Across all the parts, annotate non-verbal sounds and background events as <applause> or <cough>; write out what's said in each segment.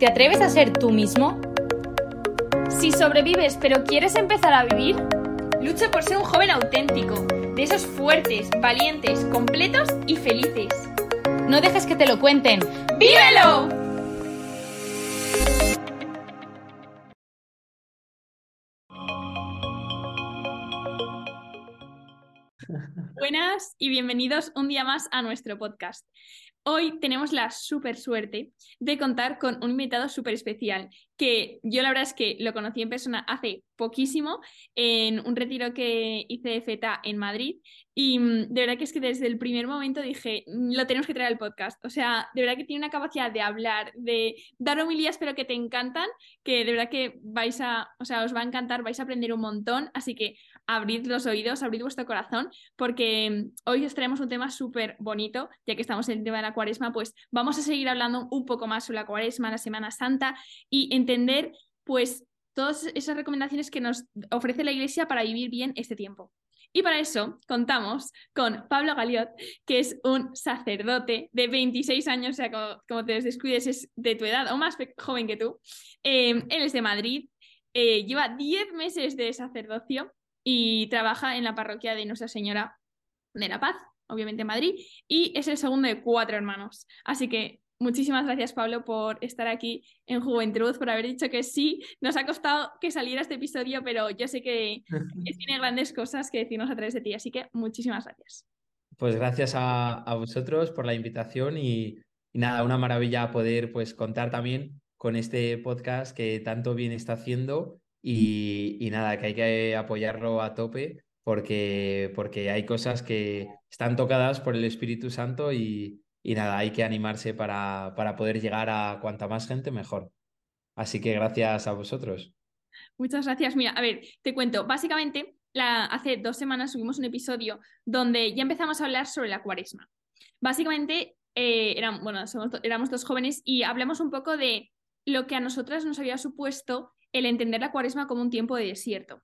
¿Te atreves a ser tú mismo? Si sobrevives pero quieres empezar a vivir, lucha por ser un joven auténtico, de esos fuertes, valientes, completos y felices. No dejes que te lo cuenten. ¡Vívelo! <laughs> Buenas y bienvenidos un día más a nuestro podcast. Hoy tenemos la súper suerte de contar con un invitado súper especial, que yo la verdad es que lo conocí en persona hace poquísimo, en un retiro que hice de FETA en Madrid, y mm, de verdad que es que desde el primer momento dije, mm, lo tenemos que traer al podcast. O sea, de verdad que tiene una capacidad de hablar, de dar homilías, pero que te encantan, que de verdad que vais a, o sea, os va a encantar, vais a aprender un montón, así que abrid los oídos, abrid vuestro corazón, porque mm, hoy os traemos un tema súper bonito, ya que estamos en el tema de la cuaresma, pues vamos a seguir hablando un poco más sobre la cuaresma, la Semana Santa y entender pues todas esas recomendaciones que nos ofrece la Iglesia para vivir bien este tiempo. Y para eso contamos con Pablo Galiot, que es un sacerdote de 26 años, o sea, como, te descuides, es de tu edad o más joven que tú. Eh, él es de Madrid, eh, lleva 10 meses de sacerdocio y trabaja en la parroquia de Nuestra Señora de la Paz, obviamente en Madrid, y es el segundo de cuatro hermanos. Así que muchísimas gracias, Pablo, por estar aquí en Juventud, por haber dicho que sí. Nos ha costado que saliera este episodio, pero yo sé que, <laughs> tiene grandes cosas que decirnos a través de ti, así que muchísimas gracias. Pues gracias a, vosotros por la invitación y, nada, una maravilla poder pues contar también con este podcast que tanto bien está haciendo y, nada, que hay que apoyarlo a tope porque, porque hay cosas que están tocadas por el Espíritu Santo y, nada, hay que animarse para, para poder llegar a cuanta más gente mejor. Así que gracias a vosotros. Muchas gracias. Mira, a ver, te cuento. Básicamente, la, hace dos semanas subimos un episodio donde ya empezamos a hablar sobre la cuaresma. Básicamente, eh, eran, bueno, éramos dos jóvenes y hablamos un poco de lo que a nosotras nos había supuesto el entender la cuaresma como un tiempo de desierto.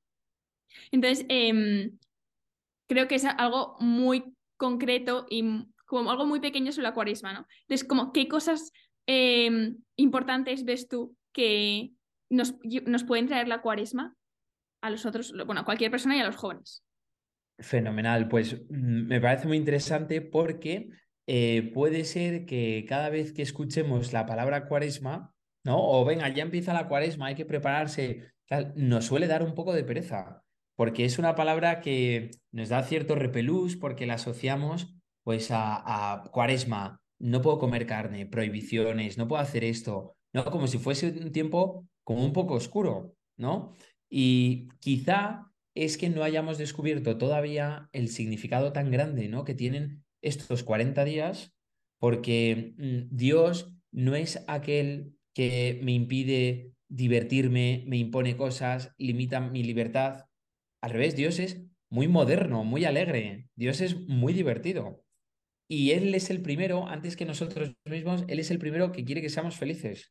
Entonces, em, creo que es algo muy concreto y como algo muy pequeño sobre la cuaresma, ¿no? Entonces, como, ¿qué cosas em, importantes ves tú que nos, nos, pueden traer la cuaresma a los otros, bueno, a cualquier persona y a los jóvenes? Fenomenal, pues mm, me parece muy interesante porque eh, puede ser que cada vez que escuchemos la palabra cuaresma, ¿no? O venga, ya empieza la cuaresma, hay que prepararse, nos suele dar un poco de pereza, porque es una palabra que nos da cierto repelús porque la asociamos pues a, cuaresma, no puedo comer carne, prohibiciones, no puedo hacer esto, ¿no? Como si fuese un tiempo como un poco oscuro, ¿no? Y quizá es que no hayamos descubierto todavía el significado tan grande, ¿no? Que tienen estos 40 días, porque mm, Dios no es aquel que me impide divertirme, me impone cosas, limita mi libertad. Al revés, Dios es muy moderno, muy alegre, Dios es muy divertido. Y Él es el primero, antes que nosotros mismos, Él es el primero que quiere que seamos felices.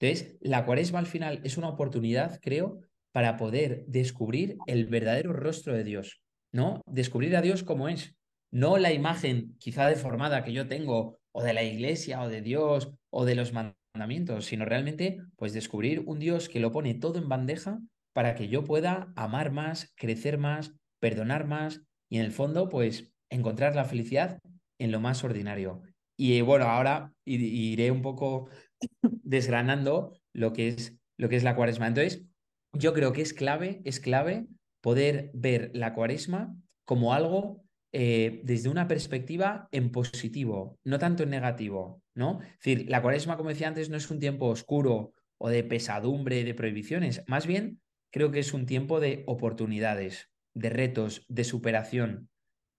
Entonces, la cuaresma al final es una oportunidad, creo, para poder descubrir el verdadero rostro de Dios, ¿no? Descubrir a Dios como es, no la imagen quizá deformada que yo tengo o de la iglesia o de Dios o de los mandamientos mandamientos, sino realmente pues descubrir un Dios que lo pone todo en bandeja para que yo pueda amar más, crecer más, perdonar más y en el fondo pues encontrar la felicidad en lo más ordinario. Y bueno, ahora iré un poco desgranando lo que es lo que es la cuaresma. Entonces, yo creo que es clave, es clave poder ver la cuaresma como algo eh, desde una perspectiva en positivo, no tanto en negativo, ¿no? Es decir, la cuaresma, como decía antes, no es un tiempo oscuro o de pesadumbre, de prohibiciones, más bien creo que es un tiempo de oportunidades, de retos, de superación.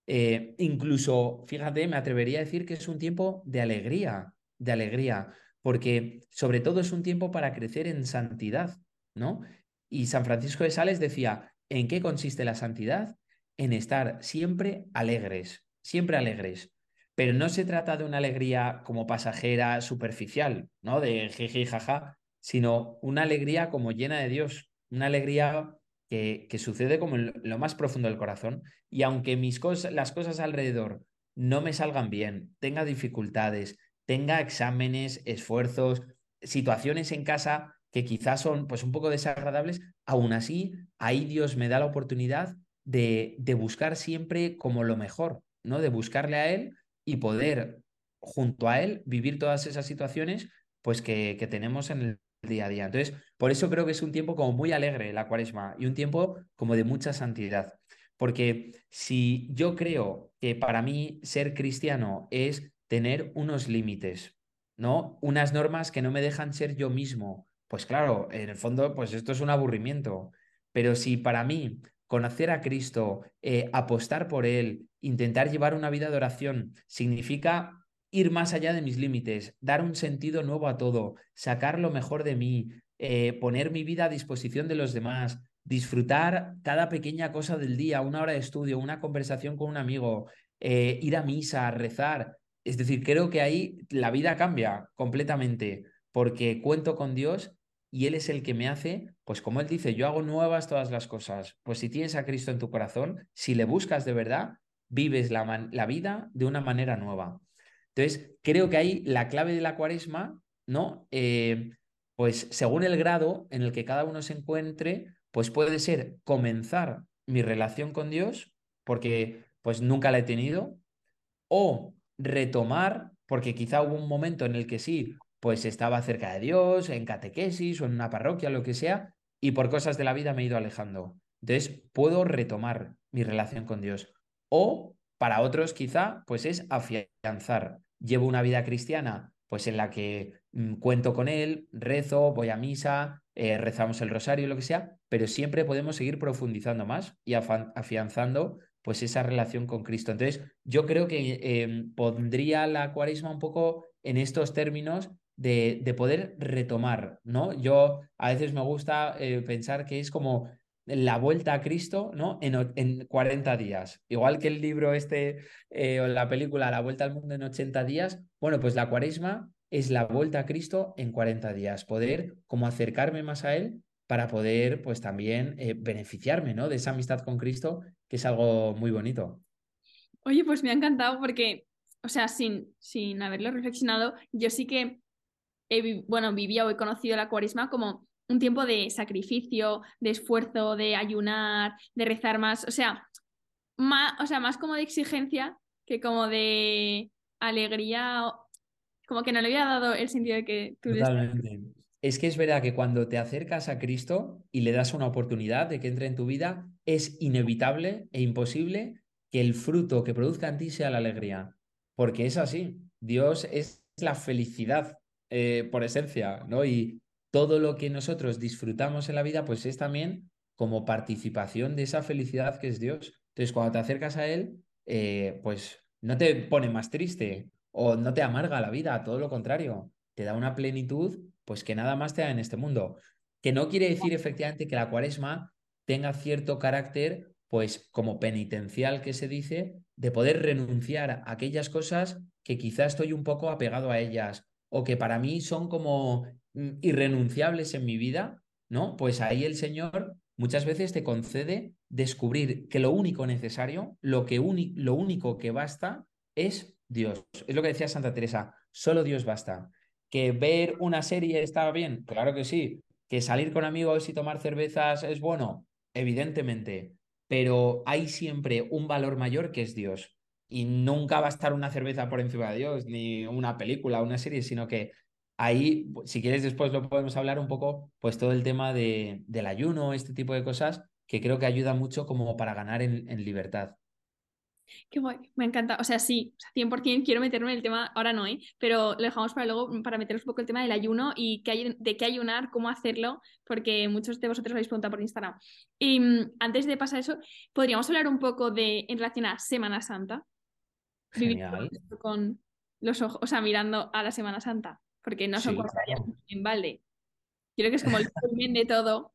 Eh, incluso, fíjate, me atrevería a decir que es un tiempo de alegría, de alegría, porque sobre todo es un tiempo para crecer en santidad, ¿no? Y San Francisco de Sales decía, ¿en qué consiste la santidad? en estar siempre alegres, siempre alegres. Pero no se trata de una alegría como pasajera, superficial, ¿no? De jeje jaja, sino una alegría como llena de Dios, una alegría que, que sucede como en lo más profundo del corazón. Y aunque mis cosas, las cosas alrededor no me salgan bien, tenga dificultades, tenga exámenes, esfuerzos, situaciones en casa que quizás son pues un poco desagradables, aún así, ahí Dios me da la oportunidad de, de buscar siempre como lo mejor, ¿no? De buscarle a Él y poder, junto a Él, vivir todas esas situaciones pues que, que tenemos en el día a día. Entonces, por eso creo que es un tiempo como muy alegre la cuaresma y un tiempo como de mucha santidad. Porque si yo creo que para mí ser cristiano es tener unos límites, ¿no? Unas normas que no me dejan ser yo mismo, pues claro, en el fondo, pues esto es un aburrimiento. Pero si para mí conocer a Cristo, eh, apostar por Él, intentar llevar una vida de oración, significa ir más allá de mis límites, dar un sentido nuevo a todo, sacar lo mejor de mí, eh, poner mi vida a disposición de los demás, disfrutar cada pequeña cosa del día, una hora de estudio, una conversación con un amigo, eh, ir a misa, rezar. Es decir, creo que ahí la vida cambia completamente porque cuento con Dios y Él es el que me hace, pues como Él dice, yo hago nuevas todas las cosas. Pues si tienes a Cristo en tu corazón, si le buscas de verdad, vives la, la vida de una manera nueva. Entonces, creo que ahí la clave de la cuaresma, ¿no? Eh, pues según el grado en el que cada uno se encuentre, pues puede ser comenzar mi relación con Dios, porque pues nunca la he tenido, o retomar, porque quizá hubo un momento en el que sí, pues estaba cerca de Dios, en catequesis o en una parroquia, lo que sea, y por cosas de la vida me he ido alejando. Entonces, puedo retomar mi relación con Dios. O para otros quizá, pues es afianzar. Llevo una vida cristiana, pues en la que mm, cuento con Él, rezo, voy a misa, eh, rezamos el rosario, lo que sea, pero siempre podemos seguir profundizando más y afianzando pues esa relación con Cristo. Entonces, yo creo que em, pondría la cuaresma un poco en estos términos de, de, poder retomar, ¿no? Yo a veces me gusta eh, pensar que es como la vuelta a Cristo, ¿no? En, en 40 días. Igual que el libro este eh, o la película La vuelta al mundo en 80 días, bueno, pues la cuaresma es la vuelta a Cristo en 40 días, poder como acercarme más a Él para poder pues también eh, beneficiarme, ¿no? De esa amistad con Cristo, que es algo muy bonito. Oye, pues me ha encantado porque, o sea, sin, sin haberlo reflexionado, yo sí que, he, bueno, vivía o he conocido la cuaresma como un tiempo de sacrificio, de esfuerzo, de ayunar, de rezar más, o sea, más, o sea, más como de exigencia que como de alegría, como que no le había dado el sentido de que tú... Totalmente. Es que es verdad que cuando te acercas a Cristo y le das una oportunidad de que entre en tu vida, es inevitable e imposible que el fruto que produzca en ti sea la alegría. Porque es así. Dios es la felicidad eh, por esencia, ¿no? Y, todo lo que nosotros disfrutamos en la vida, pues es también como participación de esa felicidad que es Dios. Entonces, cuando te acercas a Él, eh, pues no te pone más triste o no te amarga la vida, todo lo contrario, te da una plenitud, pues que nada más te da en este mundo. Que no quiere decir efectivamente que la cuaresma tenga cierto carácter, pues como penitencial que se dice, de poder renunciar a aquellas cosas que quizás estoy un poco apegado a ellas o que para mí son como Mm, irrenunciables en mi vida, ¿no? Pues ahí el Señor muchas veces te concede descubrir que lo único necesario, lo, que lo único que basta es Dios. Es lo que decía Santa Teresa, solo Dios basta. ¿Que ver una serie está bien? Claro que sí. ¿Que salir con amigos y tomar cervezas es bueno? Evidentemente. Pero hay siempre un valor mayor que es Dios. Y nunca va a estar una cerveza por encima de Dios, ni una película, una serie, sino que ahí, si quieres, después lo podemos hablar un poco, pues todo el tema de, del ayuno, este tipo de cosas, que creo que ayuda mucho como para ganar en, libertad. Qué guay, me encanta. O sea, sí, 100% quiero meterme en el tema, ahora no, ¿eh? pero lo dejamos para luego, para meteros un poco el tema del ayuno y qué de qué ayunar, cómo hacerlo, porque muchos de vosotros habéis preguntado por Instagram. Y mm, antes de pasar eso, podríamos hablar un poco de, en relación a Semana Santa. Genial. con los ojos, o sea, mirando a la Semana Santa porque no son cosas en balde. Creo que es como el <laughs> culmen de todo.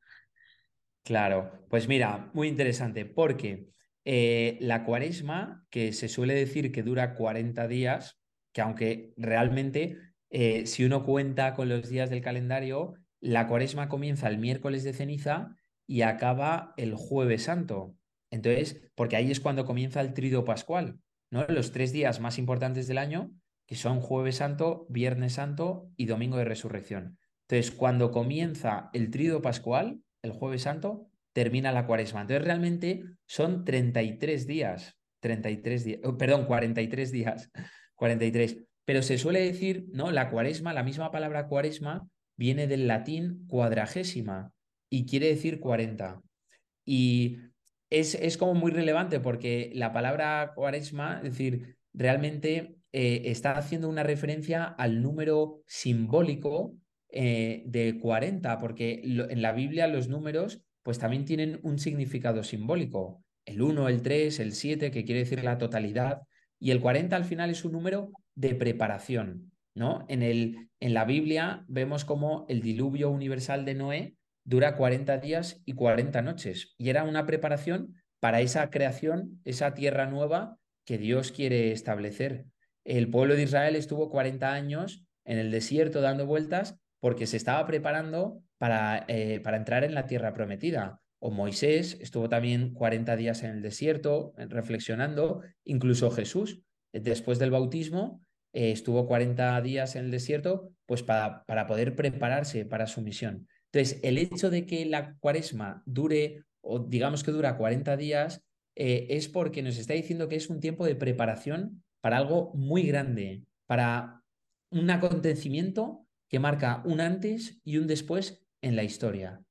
Claro, pues mira, muy interesante, porque eh, la cuaresma, que se suele decir que dura 40 días, que aunque realmente eh, si uno cuenta con los días del calendario, la cuaresma comienza el miércoles de ceniza y acaba el jueves santo. Entonces, porque ahí es cuando comienza el trido pascual, ¿no? Los tres días más importantes del año que son jueves santo, viernes santo y domingo de resurrección. Entonces, cuando comienza el tríodo pascual, el jueves santo, termina la cuaresma. Entonces, realmente son 33 días, 33 días, perdón, 43 días, 43. Pero se suele decir, ¿no? La cuaresma, la misma palabra cuaresma, viene del latín cuadragésima y quiere decir 40. Y es, es como muy relevante porque la palabra cuaresma, es decir, realmente eh, está haciendo una referencia al número simbólico eh, de 40, porque en la Biblia los números pues también tienen un significado simbólico. El 1, el 3, el 7, que quiere decir la totalidad, y el 40 al final es un número de preparación. ¿no? En, el, en la Biblia vemos como el diluvio universal de Noé dura 40 días y 40 noches, y era una preparación para esa creación, esa tierra nueva que Dios quiere establecer. El pueblo de Israel estuvo 40 años en el desierto dando vueltas porque se estaba preparando para, eh, para entrar en la tierra prometida. O Moisés estuvo también 40 días en el desierto eh, reflexionando, incluso Jesús, eh, después del bautismo, estuvo 40 días en el desierto, pues para, para poder prepararse para su misión. Entonces, el hecho de que la cuaresma dure, o digamos que dura 40 días, es porque nos está diciendo que es un tiempo de preparación para algo muy grande, para un acontecimiento que marca un antes y un después en la historia.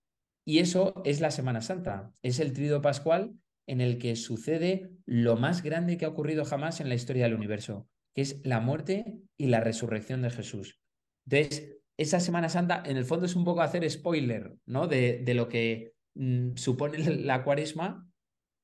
Y eso es la Semana Santa, es el trido pascual en el que sucede lo más grande que ha ocurrido jamás en la historia del universo, que es la muerte y la resurrección de Jesús. Entonces, esa Semana Santa en el fondo es un poco hacer spoiler, ¿no? De, lo que mm, supone <laughs> la cuaresma,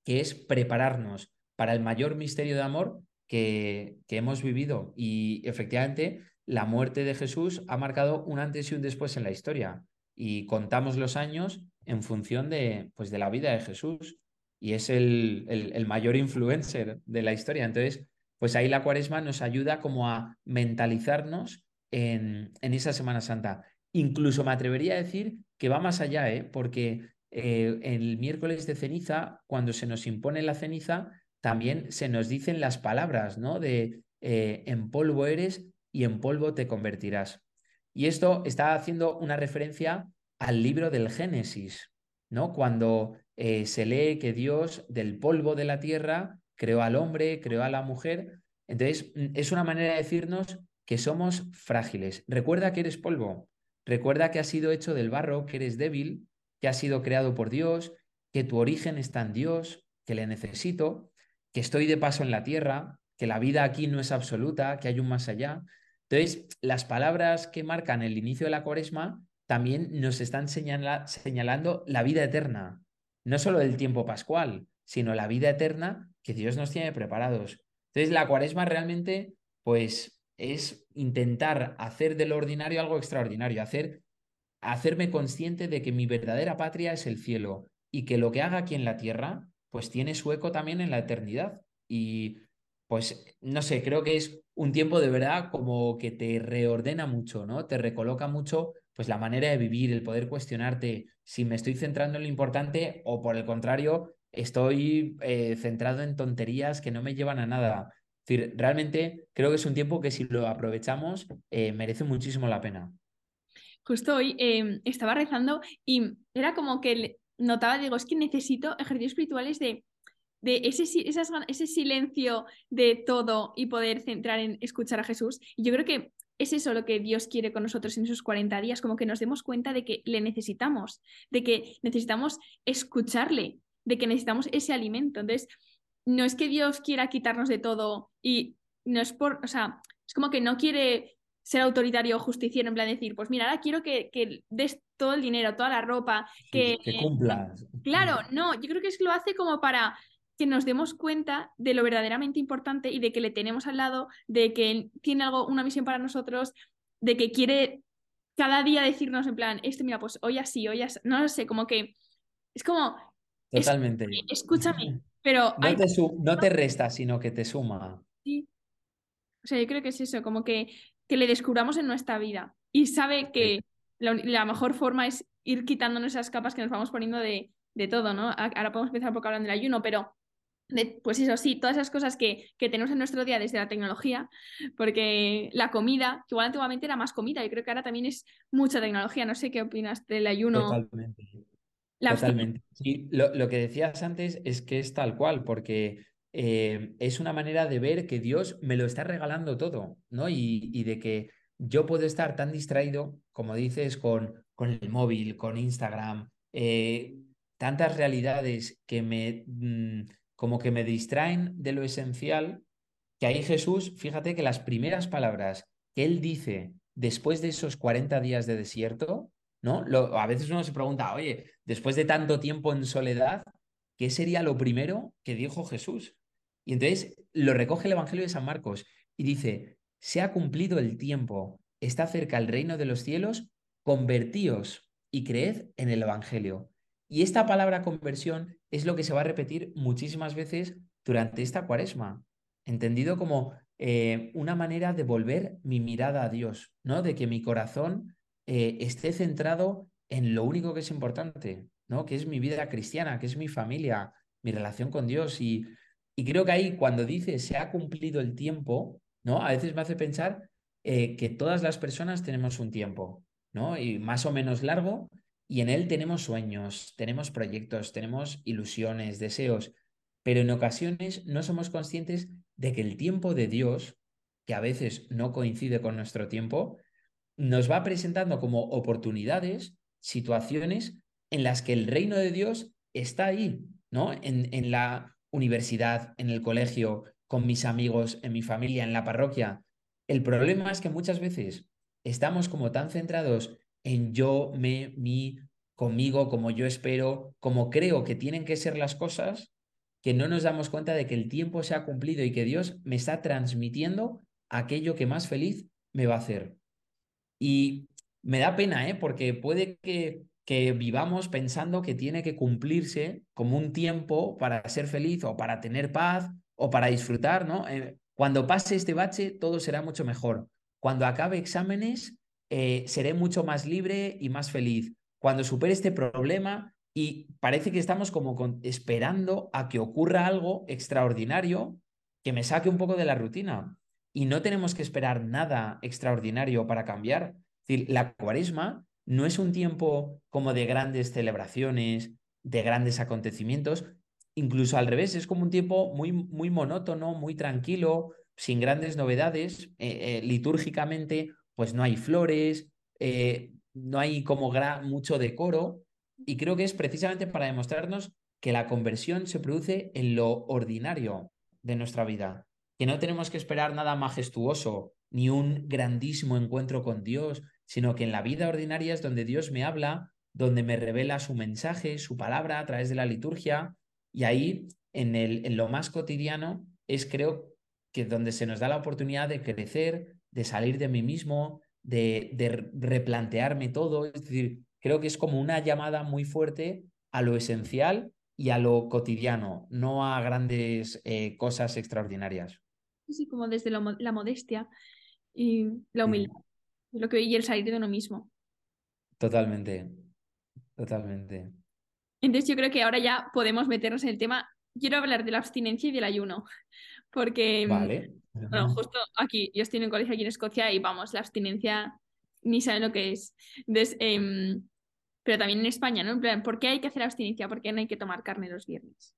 que es prepararnos para el mayor misterio de amor que, hemos vivido. Y efectivamente, la muerte de Jesús ha marcado un antes y un después en la historia. Y contamos los años en función de, pues, de la vida de Jesús. Y es el, el, mayor influencer de la historia. Entonces, pues ahí la cuaresma nos ayuda como a mentalizarnos en, esa Semana Santa. Incluso me atrevería a decir que va más allá, ¿eh? porque eh, el miércoles de ceniza, cuando se nos impone la ceniza, también se nos dicen las palabras, ¿no? De eh, en polvo eres y en polvo te convertirás. Y esto está haciendo una referencia al libro del Génesis, ¿no? Cuando eh, se lee que Dios del polvo de la tierra creó al hombre, creó a la mujer. Entonces, mm, es una manera de decirnos que somos frágiles. Recuerda que eres polvo. Recuerda que has sido hecho del barro, que eres débil, que has sido creado por Dios, que tu origen está en Dios, que le necesito, que estoy de paso en la tierra, que la vida aquí no es absoluta, que hay un más allá. Entonces, las palabras que marcan el inicio de la cuaresma también nos están señalando la vida eterna, no solo el tiempo pascual, sino la vida eterna que Dios nos tiene preparados. Entonces, la cuaresma realmente, pues, es intentar hacer de lo ordinario algo extraordinario, hacer, hacerme consciente de que mi verdadera patria es el cielo y que lo que haga aquí en la tierra, pues tiene su eco también en la eternidad. Y pues no sé, creo que es un tiempo de verdad como que te reordena mucho, ¿no? Te recoloca mucho pues la manera de vivir, el poder cuestionarte si me estoy centrando en lo importante o por el contrario estoy eh, centrado en tonterías que no me llevan a nada. Decir, realmente creo que es un tiempo que si lo aprovechamos eh, merece muchísimo la pena. Justo hoy em, estaba rezando y era como que notaba, digo, es que necesito ejercicios espirituales de de ese, ese silencio de todo y poder centrar en escuchar a Jesús. Y yo creo que es eso lo que Dios quiere con nosotros en esos 40 días, como que nos demos cuenta de que le necesitamos, de que necesitamos escucharle, de que necesitamos ese alimento. Entonces, no es que Dios quiera quitarnos de todo y no es por, o sea, es como que no quiere ser autoritario o justiciero, en plan decir, pues mira, ahora quiero que, que des todo el dinero, toda la ropa, que... que cumplas. Claro, no, yo creo que es lo hace como para que nos demos cuenta de lo verdaderamente importante y de que le tenemos al lado, de que tiene algo, una misión para nosotros, de que quiere cada día decirnos en plan, este mira, pues hoy así, hoy así, no lo sé, como que es como... Totalmente. escúchame, pero... No, te no te resta, sino que te suma. Sí. O sea, yo creo que es eso, como que, que le descubramos en nuestra vida y sabe que la, la mejor forma es ir quitándonos esas capas que nos vamos poniendo de, de todo, ¿no? Ahora podemos empezar porque hablan del ayuno, pero pues eso sí, todas esas cosas que, que, tenemos en nuestro día desde la tecnología, porque la comida, que igual antiguamente era más comida, yo creo que ahora también es mucha tecnología. No sé qué opinas del ayuno. Totalmente. Totalmente. Lo, que decías antes es que es tal cual, porque eh, es una manera de ver que Dios me lo está regalando todo, ¿no? Y, y de que yo puedo estar tan distraído, como dices, con, con el móvil, con Instagram, eh, tantas realidades que me, mm, como que me distraen de lo esencial, que ahí Jesús, fíjate que las primeras palabras que él dice después de esos 40 días de desierto, ¿no? A veces uno se pregunta, oye, después de tanto tiempo en soledad, ¿qué sería lo primero que dijo Jesús? Y entonces lo recoge el Evangelio de San Marcos y dice, se ha cumplido el tiempo, está cerca el reino de los cielos, convertíos y creed en el Evangelio. Y esta palabra conversión es lo que se va a repetir muchísimas veces durante esta cuaresma, entendido como eh, una manera de volver mi mirada a Dios, ¿no? De que mi corazón eh, esté centrado en lo único que es importante, ¿no? Que es mi vida cristiana, que es mi familia, mi relación con Dios. Y, y creo que ahí cuando dice se ha cumplido el tiempo, ¿no? A veces me hace pensar eh, que todas las personas tenemos un tiempo, ¿no? Y más o menos largo, y en él tenemos sueños, tenemos proyectos, tenemos ilusiones, deseos, pero en ocasiones no somos conscientes de que el tiempo de Dios, que a veces no coincide con nuestro tiempo, nos va presentando como oportunidades, situaciones en las que el reino de Dios está ahí, ¿no? En, en la universidad, en el colegio, con mis amigos, en mi familia, en la parroquia. El problema es que muchas veces estamos como tan centrados en yo, me, mi, conmigo, como yo espero, como creo que tienen que ser las cosas, que no nos damos cuenta de que el tiempo se ha cumplido y que Dios me está transmitiendo aquello que más feliz me va a hacer. Y me da pena, ¿eh? porque puede que, que vivamos pensando que tiene que cumplirse como un tiempo para ser feliz o para tener paz o para disfrutar, ¿no? Eh, cuando pase este bache, todo será mucho mejor. Cuando acabe exámenes, eh, seré mucho más libre y más feliz. Cuando supere este problema, y parece que estamos como esperando a que ocurra algo extraordinario que me saque un poco de la rutina. Y no tenemos que esperar nada extraordinario para cambiar. La cuaresma no es un tiempo como de grandes celebraciones, de grandes acontecimientos, incluso al revés, es como un tiempo muy, muy monótono, muy tranquilo, sin grandes novedades. Eh, eh, litúrgicamente pues no hay flores, eh, no hay como mucho decoro, y creo que es precisamente para demostrarnos que la conversión se produce en lo ordinario de nuestra vida, que no tenemos que esperar nada majestuoso, ni un grandísimo encuentro con Dios, sino que en la vida ordinaria es donde Dios me habla, donde me revela su mensaje, su palabra a través de la liturgia, y ahí, en, el, en lo más cotidiano, es creo que donde se nos da la oportunidad de crecer, de salir de mí mismo, de, de replantearme todo. Es decir, creo que es como una llamada muy fuerte a lo esencial y a lo cotidiano, no a grandes eh, cosas extraordinarias. Sí, como desde la modestia y la humildad, lo que y el salir de uno mismo. Totalmente, totalmente. Entonces yo creo que ahora ya podemos meternos en el tema. Quiero hablar de la abstinencia y del ayuno, porque mm, vale. Bueno, justo aquí, yo estoy en un colegio aquí en Escocia y vamos, la abstinencia ni saben lo que es. Em, pero también en España, ¿no? En plan, ¿por qué hay que hacer abstinencia? ¿Por qué no hay que tomar carne los viernes?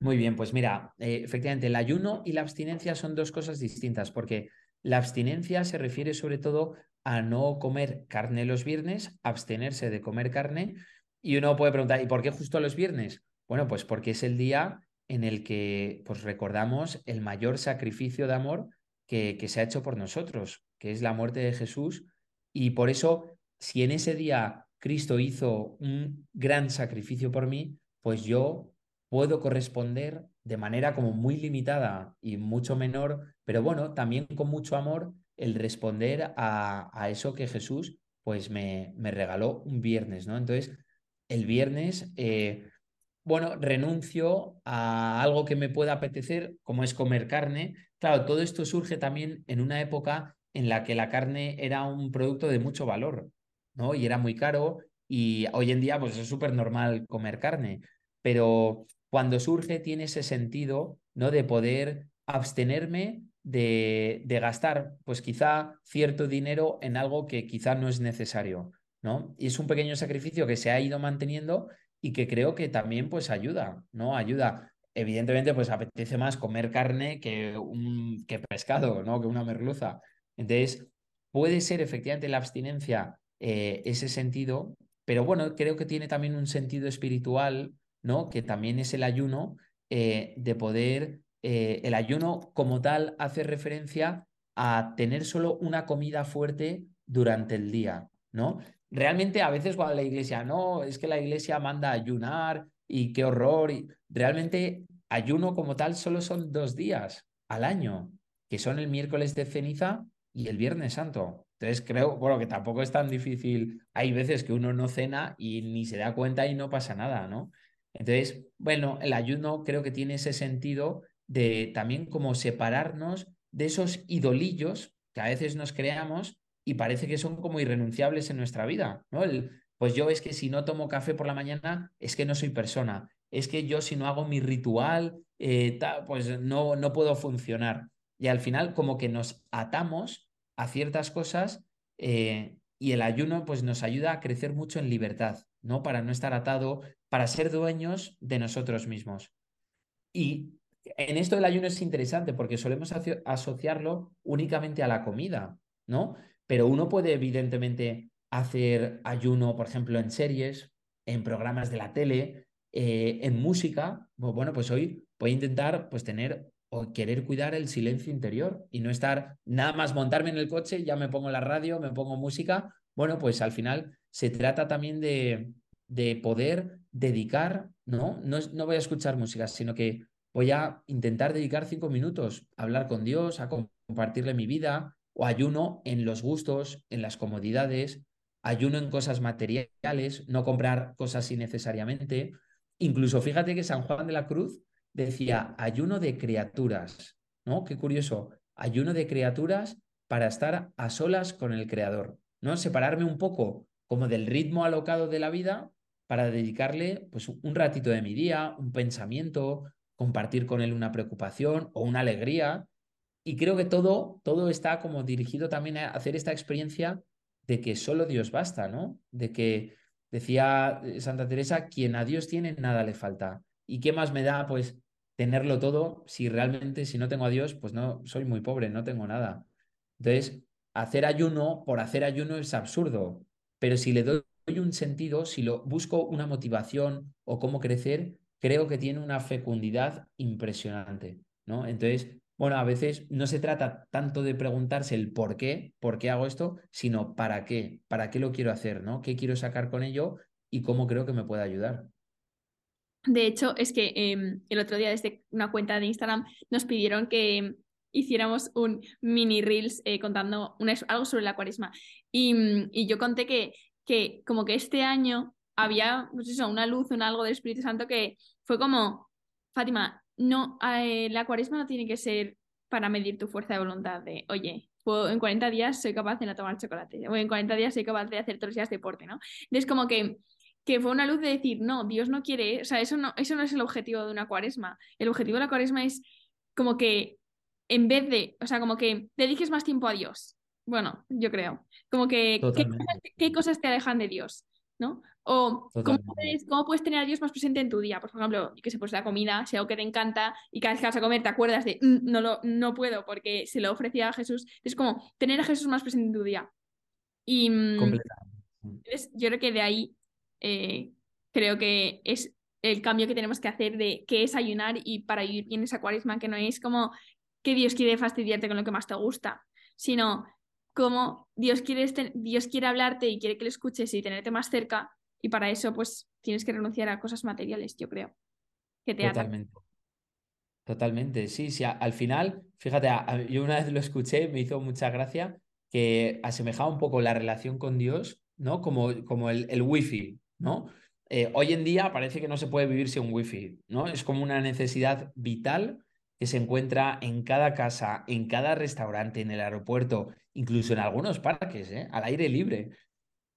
Muy bien, pues mira, eh, efectivamente, el ayuno y la abstinencia son dos cosas distintas, porque la abstinencia se refiere sobre todo a no comer carne los viernes, abstenerse de comer carne, y uno puede preguntar, ¿y por qué justo los viernes? Bueno, pues porque es el día en el que pues, recordamos el mayor sacrificio de amor que, que se ha hecho por nosotros, que es la muerte de Jesús. Y por eso, si en ese día Cristo hizo un gran sacrificio por mí, pues yo puedo corresponder de manera como muy limitada y mucho menor, pero bueno, también con mucho amor, el responder a, a eso que Jesús pues me, me, regaló un viernes, ¿no? Entonces, el viernes eh, bueno, renuncio a algo que me pueda apetecer, como es comer carne. Claro, todo esto surge también en una época en la que la carne era un producto de mucho valor, Y era muy caro y hoy en día pues es súper normal comer carne, pero cuando surge tiene ese sentido, ¿no? De poder abstenerme de, de, gastar, pues quizá cierto dinero en algo que quizá no es necesario, ¿no? Y es un pequeño sacrificio que se ha ido manteniendo y que creo que también pues ayuda, ¿no? Ayuda. Evidentemente, pues apetece más comer carne que, que pescado, ¿no? Que una merluza. Entonces, puede ser efectivamente la abstinencia eh, ese sentido, pero bueno, creo que tiene también un sentido espiritual, ¿no? Que también es el ayuno eh, de poder, eh, el ayuno como tal hace referencia a tener solo una comida fuerte durante el día, ¿no? Realmente a veces cuando la iglesia, no, es que la iglesia manda ayunar y qué horror, y realmente ayuno como tal solo son dos días al año, que son el miércoles de ceniza y el viernes santo. Entonces creo, bueno, que tampoco es tan difícil. Hay veces que uno no cena y ni se da cuenta y no pasa nada, ¿no? Entonces, bueno, el ayuno creo que tiene ese sentido de también como separarnos de esos idolillos que a veces nos creamos y parece que son como irrenunciables en nuestra vida, ¿no? El, pues yo es que si no tomo café por la mañana es que no soy persona, es que yo si no hago mi ritual, eh, pues no, no puedo funcionar. Y al final como que nos atamos a ciertas cosas eh, y el ayuno pues nos ayuda a crecer mucho en libertad, ¿no? Para no estar atado, para ser dueños de nosotros mismos. Y en esto del ayuno es interesante porque solemos asociarlo únicamente a la comida, ¿no? Pero uno puede evidentemente hacer ayuno, por ejemplo, en series, en programas de la tele, eh, en música. Bueno, pues hoy voy a intentar pues tener o querer cuidar el silencio interior y no estar nada más montarme en el coche, ya me pongo la radio, me pongo música. Bueno, pues al final se trata también de, de poder dedicar, ¿no? ¿no? No voy a escuchar música, sino que voy a intentar dedicar cinco minutos a hablar con Dios, a compartirle mi vida, o ayuno en los gustos, en las comodidades, ayuno en cosas materiales, no comprar cosas innecesariamente. Incluso fíjate que San Juan de la Cruz decía ayuno de criaturas, ¿no? Qué curioso, ayuno de criaturas para estar a solas con el Creador, ¿no? Separarme un poco como del ritmo alocado de la vida para dedicarle pues un ratito de mi día, un pensamiento, compartir con él una preocupación o una alegría. Y creo que todo, todo está como dirigido también a hacer esta experiencia de que solo Dios basta, ¿no? De que decía Santa Teresa, quien a Dios tiene, nada le falta. ¿Y qué más me da, pues, tenerlo todo si realmente, si no tengo a Dios, pues no, soy muy pobre, no tengo nada. Entonces, hacer ayuno por hacer ayuno es absurdo, pero si le doy un sentido, si lo busco una motivación o cómo crecer, creo que tiene una fecundidad impresionante, ¿no? Entonces, bueno, a veces no se trata tanto de preguntarse el por qué, por qué hago esto, sino para qué, para qué lo quiero hacer, ¿no? ¿Qué quiero sacar con ello y cómo creo que me puede ayudar? De hecho, es que em, el otro día desde una cuenta de Instagram nos pidieron que hiciéramos un mini reels eh, contando algo sobre la cuaresma. Y, mm, y, yo conté que, que como que este año había pues eso, una luz, un algo del Espíritu Santo que fue como, Fátima, no, eh, la cuaresma no tiene que ser para medir tu fuerza de voluntad de, oye, en 40 días soy capaz de no tomar chocolate, o en 40 días soy capaz de hacer todos los días deporte, ¿no? Entonces como que que fue una luz de decir, no, Dios no quiere, o sea, eso no, eso no es el objetivo de una cuaresma. El objetivo de la cuaresma es como que en vez de, o sea, como que dediques más tiempo a Dios. Bueno, yo creo. Como que, ¿qué cosas, te alejan de Dios? ¿No? O ¿cómo puedes, ¿cómo puedes, tener a Dios más presente en tu día? Por ejemplo, que se pues la comida, sea algo que te encanta y cada vez que vas a comer te acuerdas de mm, no, lo, no puedo porque se lo ofrecía a Jesús. Es como tener a Jesús más presente en tu día. Y mm, yo creo que de ahí eh, creo que es el cambio que tenemos que hacer de qué es ayunar y para vivir bien esa cuaresma, que no es como que Dios quiere fastidiarte con lo que más te gusta, sino como Dios quiere, Dios quiere hablarte y quiere que le escuches y tenerte más cerca, y para eso pues tienes que renunciar a cosas materiales, yo creo. Que te Totalmente. Totalmente, sí, sí. Al final, fíjate, yo una vez lo escuché, me hizo mucha gracia que asemejaba un poco la relación con Dios, ¿no? Como, como el, el wifi, ¿no? Eh, hoy en día parece que no se puede vivir sin wifi, ¿no? Es como una necesidad vital que se encuentra en cada casa, en cada restaurante, en el aeropuerto, incluso en algunos parques, ¿eh? al aire libre.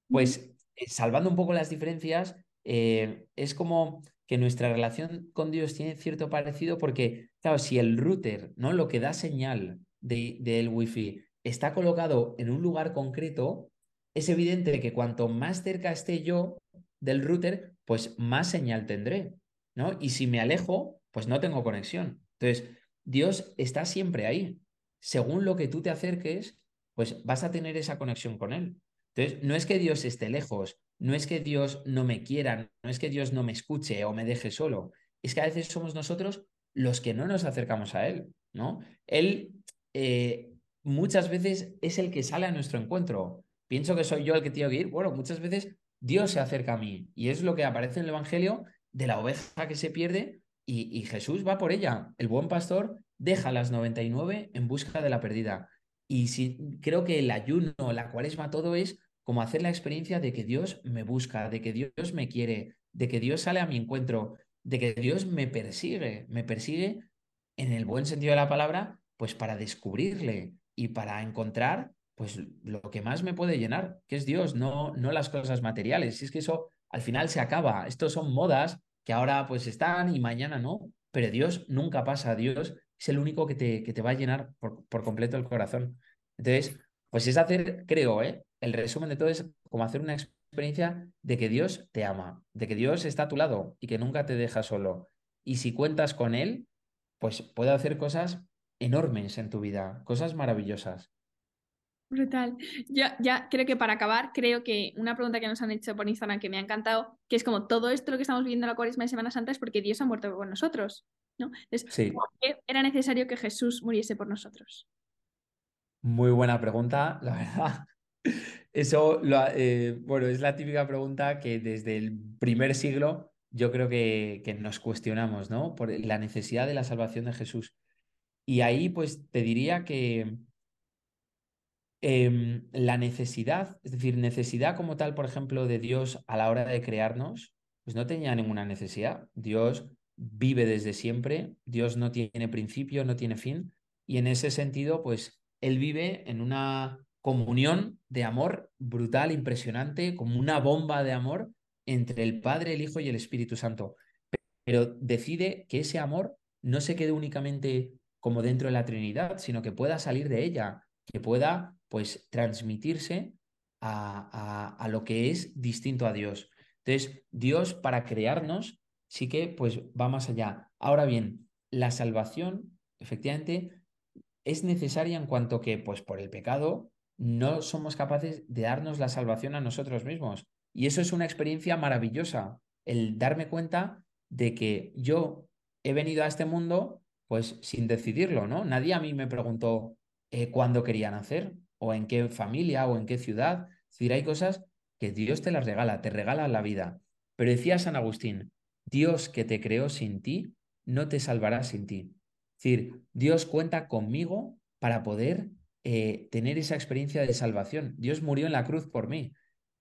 Pues eh, salvando un poco las diferencias, es como que nuestra relación con Dios tiene cierto parecido porque, claro, si el router, ¿no? Lo que da señal del de, wifi está colocado en un lugar concreto, es evidente que cuanto más cerca esté yo del router, pues más señal tendré, ¿no? Y si me alejo, pues no tengo conexión. Entonces, Dios está siempre ahí. Según lo que tú te acerques, pues vas a tener esa conexión con Él. Entonces, no es que Dios esté lejos, no es que Dios no me quiera, no es que Dios no me escuche o me deje solo, es que a veces somos nosotros los que no nos acercamos a Él, ¿no? Él eh, muchas veces es el que sale a nuestro encuentro. Pienso que soy yo el que tiene que ir. Bueno, muchas veces Dios se acerca a mí y es lo que aparece en el Evangelio de la oveja que se pierde y, Jesús va por ella. El buen pastor deja las 99 en busca de la perdida. Y si, creo que el ayuno, la cuaresma, todo es como hacer la experiencia de que Dios me busca, de que Dios me quiere, de que Dios sale a mi encuentro, de que Dios me persigue, me persigue en el buen sentido de la palabra, pues para descubrirle y para encontrar pues lo que más me puede llenar, que es Dios, no, no las cosas materiales. Si es que eso al final se acaba. Estos son modas que ahora pues están y mañana no, pero Dios nunca pasa. Dios es el único que te, que te va a llenar por, por completo el corazón. Entonces, pues es hacer, creo, ¿eh? el resumen de todo es como hacer una experiencia de que Dios te ama, de que Dios está a tu lado y que nunca te deja solo. Y si cuentas con Él, pues puede hacer cosas enormes en tu vida, cosas maravillosas. Brutal. Ya, ya creo que para acabar, creo que una pregunta que nos han hecho por Instagram que me ha encantado, que es como todo esto lo que estamos viendo en la Cuaresma de Semana Santa es porque Dios ha muerto por nosotros, ¿no? sí. ¿por qué era necesario que Jesús muriese por nosotros? Muy buena pregunta, la <laughs> verdad. Eso, eh, bueno, es la típica pregunta que desde el primer siglo yo creo que, que nos cuestionamos, ¿no? Por la necesidad de la salvación de Jesús. Y ahí, pues, te diría que em, la necesidad, es decir, necesidad como tal, por ejemplo, de Dios a la hora de crearnos, pues no tenía ninguna necesidad. Dios vive desde siempre, Dios no tiene principio, no tiene fin, y en ese sentido, pues él vive en una comunión de amor brutal, impresionante, como una bomba de amor entre el Padre, el Hijo y el Espíritu Santo. Pero decide que ese amor no se quede únicamente como dentro de la Trinidad, sino que pueda salir de ella, que pueda pues transmitirse a, a, lo que es distinto a Dios. Entonces, Dios para crearnos sí que pues va más allá. Ahora bien, la salvación, efectivamente, es necesaria en cuanto que, pues por el pecado, no somos capaces de darnos la salvación a nosotros mismos. Y eso es una experiencia maravillosa, el darme cuenta de que yo he venido a este mundo pues sin decidirlo, ¿no? Nadie a mí me preguntó eh, cuándo quería nacer o en qué familia o en qué ciudad. Es decir, hay cosas que Dios te las regala, te regala la vida. Pero decía San Agustín, Dios que te creó sin ti, no te salvará sin ti. Es decir, Dios cuenta conmigo para poder eh, tener esa experiencia de salvación. Dios murió en la cruz por mí.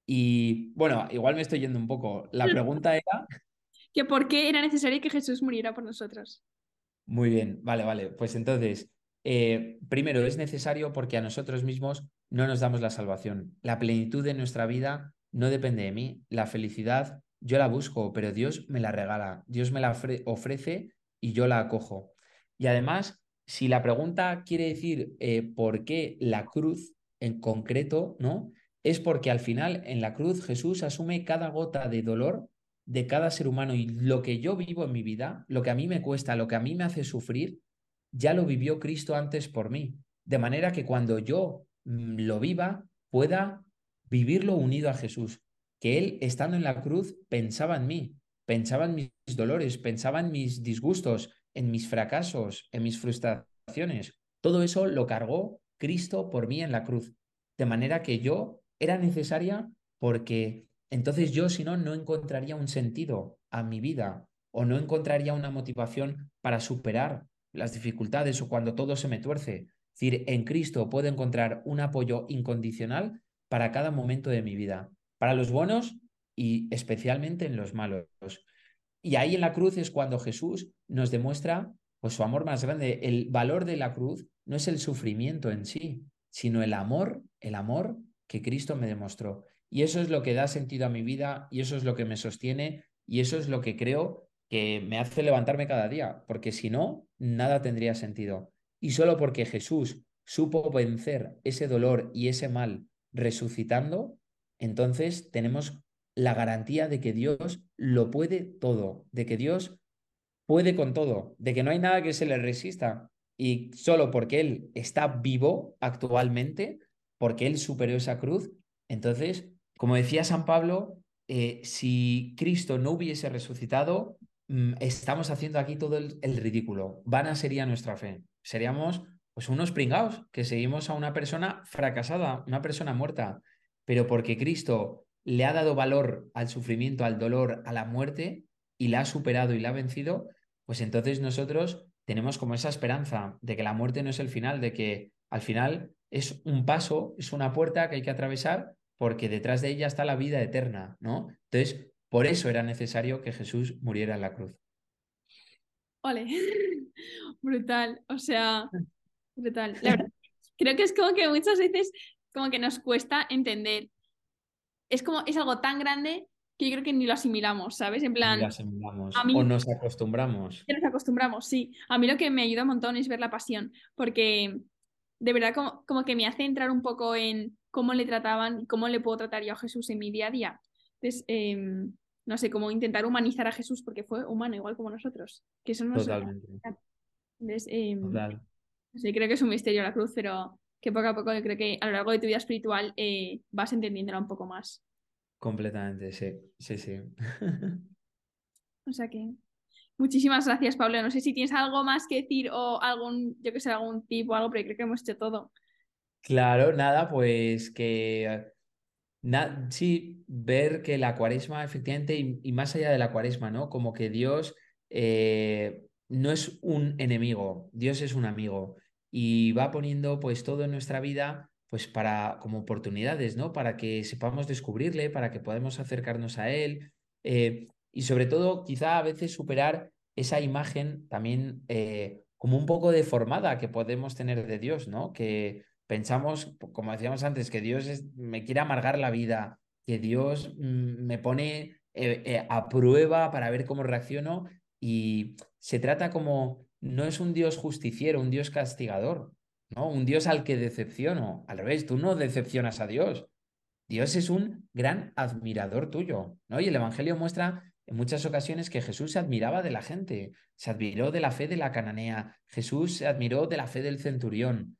Y bueno, igual me estoy yendo un poco. La <laughs> pregunta era... ¿Que por qué era necesario que Jesús muriera por nosotros? Muy bien, vale, vale. Pues entonces, eh, primero, es necesario porque a nosotros mismos no nos damos la salvación. La plenitud de nuestra vida no depende de mí. La felicidad yo la busco, pero Dios me la regala. Dios me la ofrece y yo la acojo. Y además, si la pregunta quiere decir eh, por qué la cruz en concreto, ¿no? Es porque al final en la cruz Jesús asume cada gota de dolor de cada ser humano y lo que yo vivo en mi vida, lo que a mí me cuesta, lo que a mí me hace sufrir, ya lo vivió Cristo antes por mí. De manera que cuando yo mm, lo viva, pueda vivirlo unido a Jesús. Que Él, estando en la cruz, pensaba en mí, pensaba en mis dolores, pensaba en mis disgustos, en mis fracasos, en mis frustraciones. Todo eso lo cargó Cristo por mí en la cruz. De manera que yo era necesaria porque entonces yo, si no, no encontraría un sentido a mi vida o no encontraría una motivación para superar las dificultades o cuando todo se me tuerce. Es decir, en Cristo puedo encontrar un apoyo incondicional para cada momento de mi vida, para los buenos y especialmente en los malos. Y ahí en la cruz es cuando Jesús nos demuestra pues, su amor más grande. El valor de la cruz no es el sufrimiento en sí, sino el amor, el amor que Cristo me demostró. Y eso es lo que da sentido a mi vida y eso es lo que me sostiene y eso es lo que creo que me hace levantarme cada día, porque si no, nada tendría sentido. Y solo porque Jesús supo vencer ese dolor y ese mal resucitando, entonces tenemos la garantía de que Dios lo puede todo, de que Dios puede con todo, de que no hay nada que se le resista. Y solo porque Él está vivo actualmente, porque Él superó esa cruz, entonces, como decía San Pablo, eh, si Cristo no hubiese resucitado, estamos haciendo aquí todo el, el, ridículo. Vana sería nuestra fe. Seríamos pues unos pringados que seguimos a una persona fracasada, una persona muerta. Pero porque Cristo le ha dado valor al sufrimiento, al dolor, a la muerte, y la ha superado y la ha vencido, pues entonces nosotros tenemos como esa esperanza de que la muerte no es el final, de que al final es un paso, es una puerta que hay que atravesar porque detrás de ella está la vida eterna, ¿no? Entonces, por eso era necesario que Jesús muriera en la cruz. Ole, <laughs> brutal, o sea, <laughs> brutal. La verdad, creo que es como que muchas veces como que nos cuesta entender. Es como, es algo tan grande que yo creo que ni lo asimilamos, ¿sabes? En plan. Ni lo asimilamos. o nos acostumbramos. Nos acostumbramos, sí. A mí lo que me ayuda un montón es ver la pasión, porque de verdad como, como que me hace entrar un poco en cómo le trataban y cómo le puedo tratar yo a Jesús en mi día a día. Entonces, em, no sé, cómo intentar humanizar a Jesús porque fue humano igual como nosotros. Que eso no Totalmente. Entonces, eh, sí, creo que es un misterio la cruz, pero que poco a poco yo creo que a lo largo de tu vida espiritual eh, vas entendiéndola un poco más. Completamente, sí, sí, sí. <laughs> o sea que muchísimas gracias, Pablo. No sé si tienes algo más que decir o algún, yo que sé, algún tipo o algo, pero creo que hemos hecho todo. Claro, nada, pues que sí, ver que la cuaresma, efectivamente, y, más allá de la cuaresma, ¿no? Como que Dios eh, no es un enemigo, Dios es un amigo y va poniendo pues todo en nuestra vida pues para como oportunidades, ¿no? Para que sepamos descubrirle, para que podamos acercarnos a él eh, y sobre todo quizá a veces superar esa imagen también eh, como un poco deformada que podemos tener de Dios, ¿no? Que pensamos, como decíamos antes, que Dios me quiere amargar la vida, que Dios mm, me pone eh, a prueba para ver cómo reacciono y se trata como, no es un Dios justiciero, un Dios castigador, ¿no? Un Dios al que decepciono. Al revés, tú no decepcionas a Dios. Dios es un gran admirador tuyo, ¿no? Y el Evangelio muestra en muchas ocasiones que Jesús se admiraba de la gente, se admiró de la fe de la cananea, Jesús se admiró de la fe del centurión.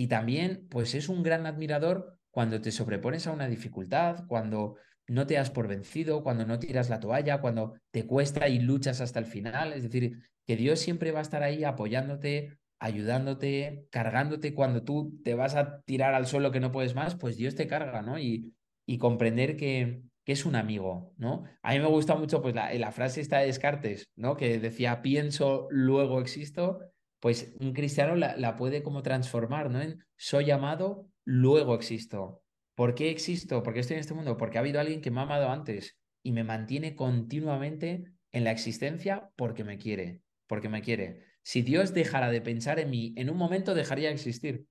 Y también, pues es un gran admirador cuando te sobrepones a una dificultad, cuando no te das por vencido, cuando no tiras la toalla, cuando te cuesta y luchas hasta el final. Es decir, que Dios siempre va a estar ahí apoyándote, ayudándote, cargándote cuando tú te vas a tirar al suelo que no puedes más, pues Dios te carga, ¿no? Y, y comprender que, que, es un amigo, ¿no? A mí me gusta mucho pues la, la frase esta de Descartes, ¿no? Que decía, pienso, luego existo, pues un cristiano la, puede como transformar, ¿no? En soy amado, luego existo. ¿Por qué existo? ¿Por qué estoy en este mundo? Porque ha habido alguien que me ha amado antes y me mantiene continuamente en la existencia porque me quiere, porque me quiere. Si Dios dejara de pensar en mí, en un momento dejaría de existir.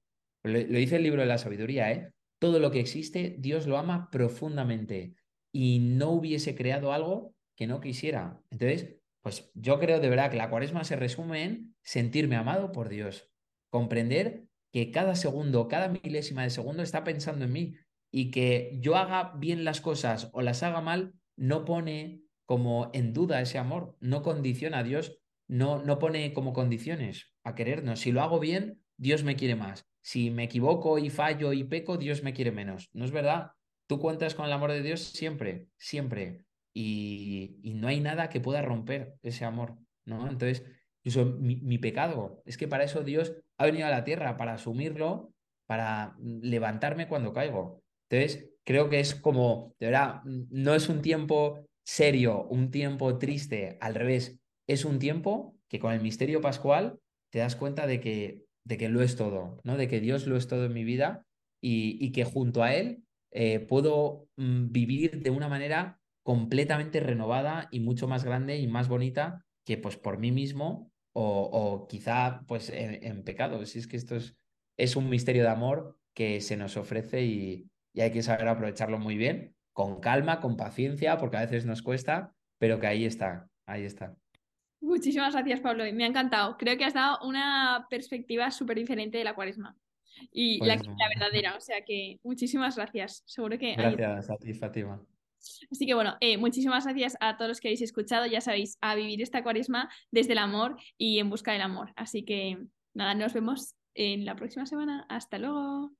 Lo, dice el libro de la sabiduría, ¿eh? Todo lo que existe, Dios lo ama profundamente y no hubiese creado algo que no quisiera. Entonces, pues yo creo de verdad que la cuaresma se resume en sentirme amado por Dios, comprender que cada segundo, cada milésima de segundo está pensando en mí y que yo haga bien las cosas o las haga mal, no pone como en duda ese amor, no condiciona a Dios, no, no pone como condiciones a querernos. Si lo hago bien, Dios me quiere más. Si me equivoco y fallo y peco, Dios me quiere menos. ¿No es verdad? Tú cuentas con el amor de Dios siempre, siempre. Y, y no hay nada que pueda romper ese amor, ¿no? Entonces, eso, mi, pecado, es que para eso Dios ha venido a la tierra, para asumirlo, para levantarme cuando caigo. Entonces, creo que es como, de verdad, no es un tiempo serio, un tiempo triste, al revés, es un tiempo que con el misterio pascual te das cuenta de que, de que lo es todo, ¿no? De que Dios lo es todo en mi vida y, y que junto a Él eh, puedo mm, vivir de una manera completamente renovada y mucho más grande y más bonita que pues por mí mismo o, o quizá pues en, en, pecado. Si es que esto es, es un misterio de amor que se nos ofrece y, y hay que saber aprovecharlo muy bien, con calma, con paciencia, porque a veces nos cuesta, pero que ahí está, ahí está. Muchísimas gracias, Pablo. Me ha encantado. Creo que has dado una perspectiva súper diferente de la cuaresma. Y la, Pues la verdadera. O sea que muchísimas gracias. Seguro que... gracias a ti, Fátima. Así que bueno, eh, muchísimas gracias a todos los que habéis escuchado. Ya sabéis, a vivir esta cuaresma desde el amor y en busca del amor. Así que nada, nos vemos en la próxima semana. Hasta luego.